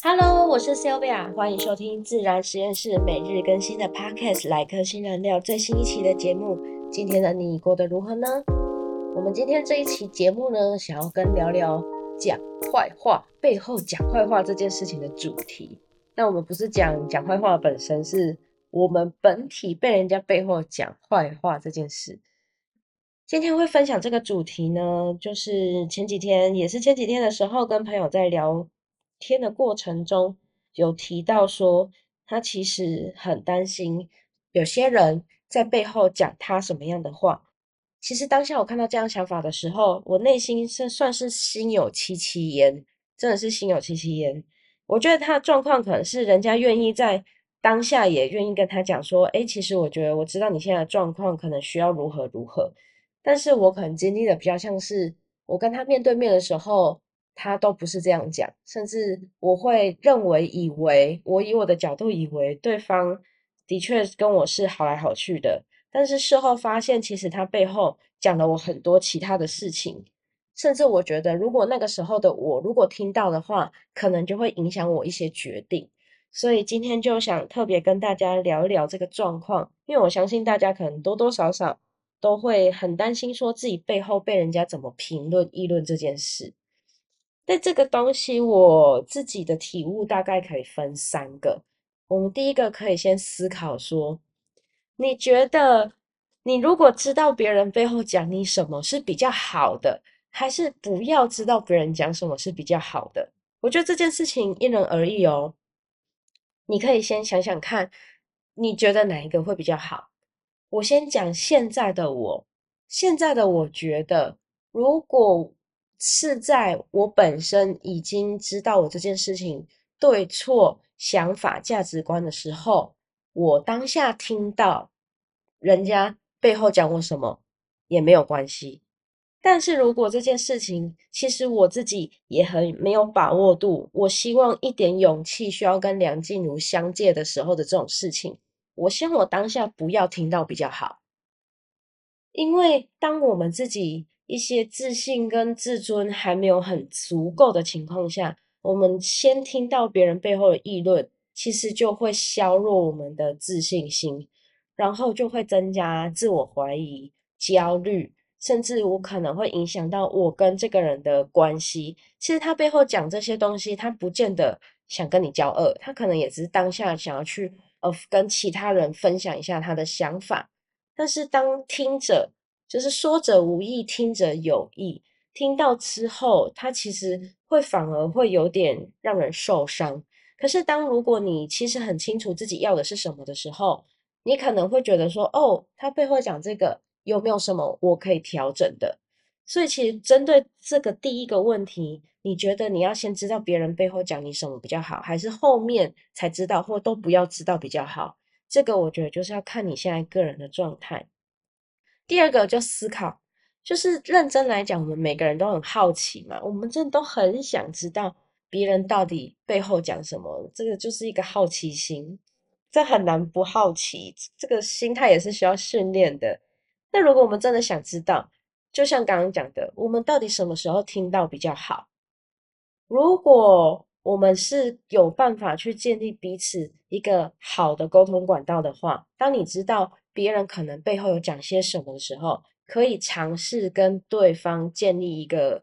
Hello，我是 Sylvia，欢迎收听自然实验室每日更新的 Podcast《来颗新燃料》最新一期的节目。今天的你过得如何呢？我们今天这一期节目呢，想要跟聊聊讲坏话背后讲坏话这件事情的主题。那我们不是讲讲坏话本身，是我们本体被人家背后讲坏话这件事。今天会分享这个主题呢，就是前几天也是前几天的时候，跟朋友在聊。天的过程中，有提到说，他其实很担心有些人在背后讲他什么样的话。其实当下我看到这样想法的时候，我内心是算是心有戚戚焉，真的是心有戚戚焉。我觉得他的状况可能是人家愿意在当下也愿意跟他讲说，哎，其实我觉得我知道你现在的状况可能需要如何如何，但是我可能经历的比较像是我跟他面对面的时候。他都不是这样讲，甚至我会认为、以为我以我的角度以为对方的确跟我是好来好去的，但是事后发现，其实他背后讲了我很多其他的事情，甚至我觉得，如果那个时候的我如果听到的话，可能就会影响我一些决定。所以今天就想特别跟大家聊一聊这个状况，因为我相信大家可能多多少少都会很担心，说自己背后被人家怎么评论、议论这件事。但这个东西，我自己的体悟大概可以分三个。我们第一个可以先思考说，你觉得你如果知道别人背后讲你什么是比较好的，还是不要知道别人讲什么是比较好的？我觉得这件事情因人而异哦。你可以先想想看，你觉得哪一个会比较好？我先讲现在的我，现在的我觉得，如果。是在我本身已经知道我这件事情对错、想法、价值观的时候，我当下听到人家背后讲我什么也没有关系。但是如果这件事情其实我自己也很没有把握度，我希望一点勇气需要跟梁静茹相借的时候的这种事情，我希望我当下不要听到比较好，因为当我们自己。一些自信跟自尊还没有很足够的情况下，我们先听到别人背后的议论，其实就会削弱我们的自信心，然后就会增加自我怀疑、焦虑，甚至我可能会影响到我跟这个人的关系。其实他背后讲这些东西，他不见得想跟你交恶，他可能也只是当下想要去呃跟其他人分享一下他的想法，但是当听者。就是说者无意，听者有意。听到之后，他其实会反而会有点让人受伤。可是，当如果你其实很清楚自己要的是什么的时候，你可能会觉得说：“哦，他背后讲这个有没有什么我可以调整的？”所以，其实针对这个第一个问题，你觉得你要先知道别人背后讲你什么比较好，还是后面才知道，或都不要知道比较好？这个我觉得就是要看你现在个人的状态。第二个就思考，就是认真来讲，我们每个人都很好奇嘛，我们真的都很想知道别人到底背后讲什么，这个就是一个好奇心，这很难不好奇，这个心态也是需要训练的。那如果我们真的想知道，就像刚刚讲的，我们到底什么时候听到比较好？如果我们是有办法去建立彼此一个好的沟通管道的话，当你知道。别人可能背后有讲些什么的时候，可以尝试跟对方建立一个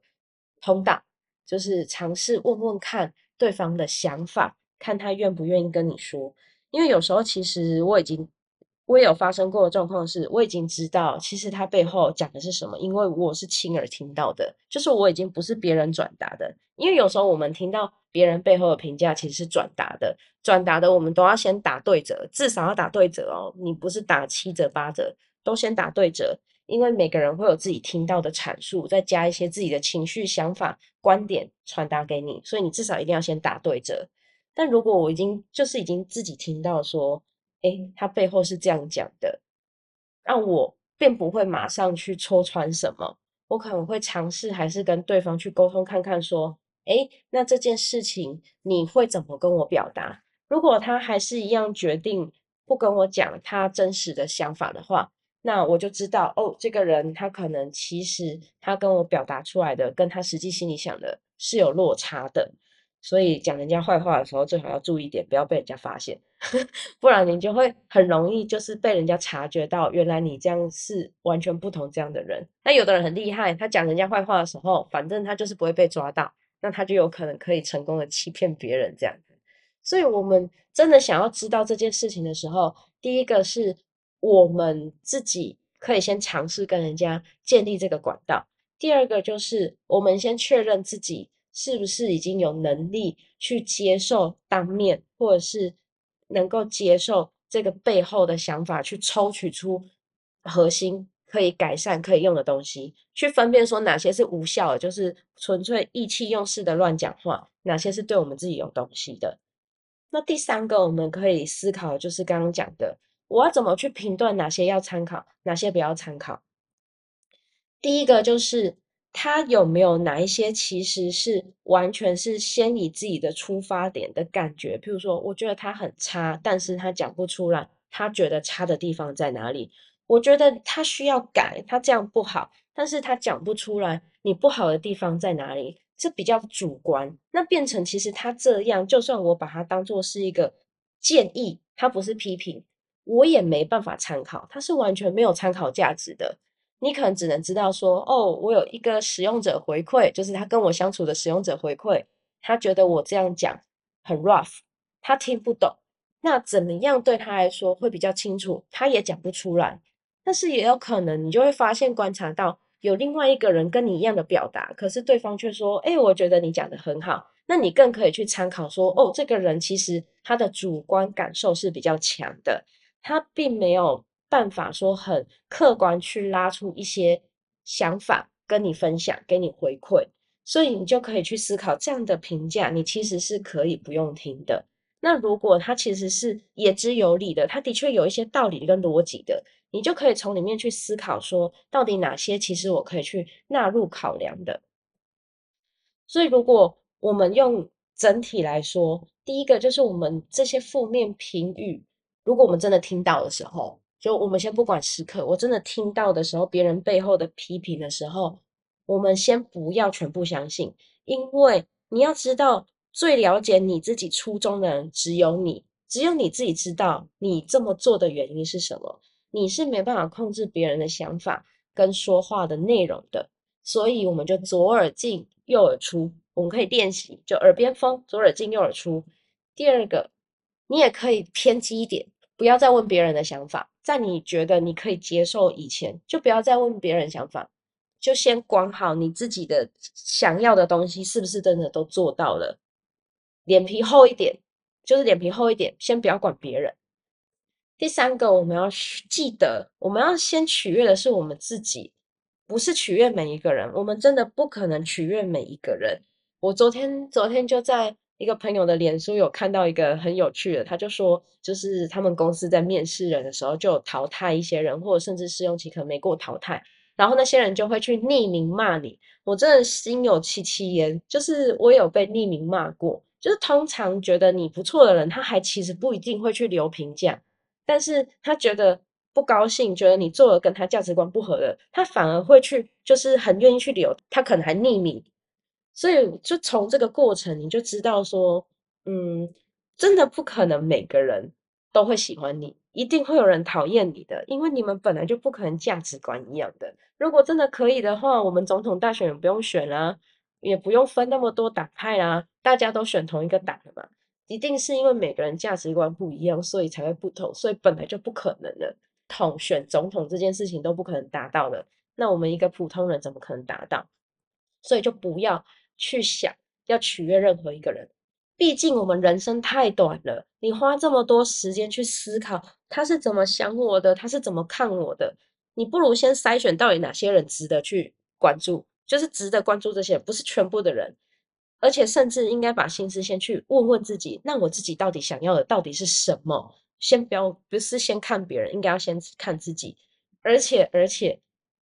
通道，就是尝试问问看对方的想法，看他愿不愿意跟你说。因为有时候其实我已经。我也有发生过的状况是，我已经知道其实他背后讲的是什么，因为我是亲耳听到的，就是我已经不是别人转达的。因为有时候我们听到别人背后的评价其实是转达的，转达的我们都要先打对折，至少要打对折哦。你不是打七折八折，都先打对折，因为每个人会有自己听到的阐述，再加一些自己的情绪、想法、观点传达给你，所以你至少一定要先打对折。但如果我已经就是已经自己听到说。诶，他背后是这样讲的，那我并不会马上去戳穿什么，我可能会尝试还是跟对方去沟通看看，说，诶，那这件事情你会怎么跟我表达？如果他还是一样决定不跟我讲他真实的想法的话，那我就知道，哦，这个人他可能其实他跟我表达出来的跟他实际心里想的是有落差的。所以讲人家坏话的时候，最好要注意点，不要被人家发现，不然你就会很容易就是被人家察觉到，原来你这样是完全不同这样的人。那有的人很厉害，他讲人家坏话的时候，反正他就是不会被抓到，那他就有可能可以成功的欺骗别人这样子。所以，我们真的想要知道这件事情的时候，第一个是我们自己可以先尝试跟人家建立这个管道；第二个就是我们先确认自己是不是已经有能力去接受当面，或者是能够接受这个背后的想法，去抽取出核心可以改善、可以用的东西，去分辨说哪些是无效的，就是纯粹意气用事的乱讲话；哪些是对我们自己有东西的。那第三个，我们可以思考，就是刚刚讲的，我要怎么去评断哪些要参考，哪些不要参考。第一个就是他有没有哪一些其实是完全是先以自己的出发点的感觉，譬如说，我觉得他很差，但是他讲不出来，他觉得差的地方在哪里？我觉得他需要改，他这样不好，但是他讲不出来，你不好的地方在哪里？这比较主观，那变成其实他这样，就算我把它当做是一个建议，它不是批评，我也没办法参考，它是完全没有参考价值的。你可能只能知道说，哦，我有一个使用者回馈，就是他跟我相处的使用者回馈，他觉得我这样讲很 rough，他听不懂。那怎么样对他来说会比较清楚？他也讲不出来。但是也有可能，你就会发现观察到。有另外一个人跟你一样的表达，可是对方却说：“哎，我觉得你讲的很好。”那你更可以去参考说：“哦，这个人其实他的主观感受是比较强的，他并没有办法说很客观去拉出一些想法跟你分享，给你回馈。”所以你就可以去思考这样的评价，你其实是可以不用听的。那如果他其实是言之有理的，他的确有一些道理跟逻辑的。你就可以从里面去思考，说到底哪些其实我可以去纳入考量的。所以，如果我们用整体来说，第一个就是我们这些负面评语，如果我们真的听到的时候，就我们先不管时刻，我真的听到的时候，别人背后的批评的时候，我们先不要全部相信，因为你要知道，最了解你自己初衷的人只有你，只有你自己知道你这么做的原因是什么。你是没办法控制别人的想法跟说话的内容的，所以我们就左耳进右耳出。我们可以练习，就耳边风，左耳进右耳出。第二个，你也可以偏激一点，不要再问别人的想法，在你觉得你可以接受以前，就不要再问别人想法，就先管好你自己的想要的东西是不是真的都做到了。脸皮厚一点，就是脸皮厚一点，先不要管别人。第三个，我们要记得，我们要先取悦的是我们自己，不是取悦每一个人。我们真的不可能取悦每一个人。我昨天昨天就在一个朋友的脸书有看到一个很有趣的，他就说，就是他们公司在面试人的时候，就有淘汰一些人，或者甚至试用期可能没过淘汰，然后那些人就会去匿名骂你。我真的心有戚戚焉，就是我有被匿名骂过，就是通常觉得你不错的人，他还其实不一定会去留评价。但是他觉得不高兴，觉得你做了跟他价值观不合的，他反而会去，就是很愿意去留，他可能还匿名，所以就从这个过程你就知道说，嗯，真的不可能每个人都会喜欢你，一定会有人讨厌你的，因为你们本来就不可能价值观一样的。如果真的可以的话，我们总统大选也不用选啦，也不用分那么多党派啦，大家都选同一个党了嘛。一定是因为每个人价值观不一样，所以才会不同，所以本来就不可能的。统选总统这件事情都不可能达到的，那我们一个普通人怎么可能达到？所以就不要去想要取悦任何一个人，毕竟我们人生太短了。你花这么多时间去思考他是怎么想我的，他是怎么看我的，你不如先筛选到底哪些人值得去关注，就是值得关注这些，不是全部的人。而且甚至应该把心思先去问问自己，那我自己到底想要的到底是什么？先不要不是先看别人，应该要先看自己。而且而且，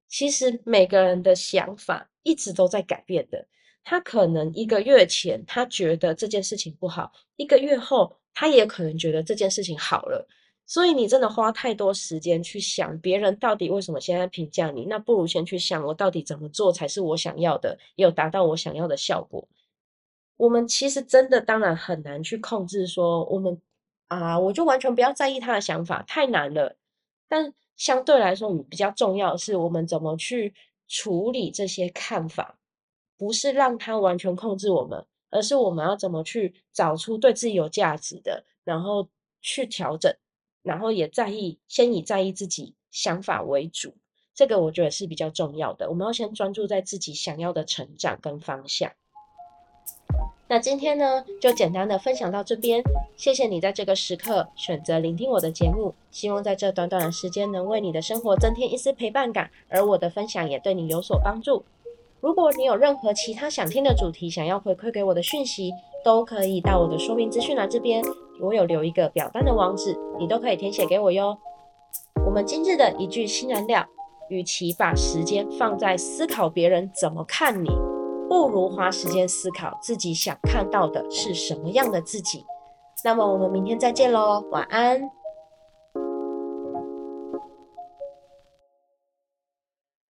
其实每个人的想法一直都在改变的。他可能一个月前他觉得这件事情不好，一个月后他也可能觉得这件事情好了。所以你真的花太多时间去想别人到底为什么现在评价你，那不如先去想我到底怎么做才是我想要的，也有达到我想要的效果。我们其实真的当然很难去控制说我们啊，我就完全不要在意他的想法，太难了。但相对来说，比较重要的是我们怎么去处理这些看法，不是让他完全控制我们，而是我们要怎么去找出对自己有价值的，然后去调整，然后也在意，先以在意自己想法为主。这个我觉得是比较重要的。我们要先专注在自己想要的成长跟方向。那今天呢，就简单的分享到这边。谢谢你在这个时刻选择聆听我的节目，希望在这短短的时间能为你的生活增添一丝陪伴感，而我的分享也对你有所帮助。如果你有任何其他想听的主题，想要回馈给我的讯息，都可以到我的说明资讯栏这边，我有留一个表单的网址，你都可以填写给我哟。我们今日的一句新燃料。与其把时间放在思考别人怎么看你，不如花时间思考自己想看到的是什么样的自己。那么我们明天再见喽，晚安。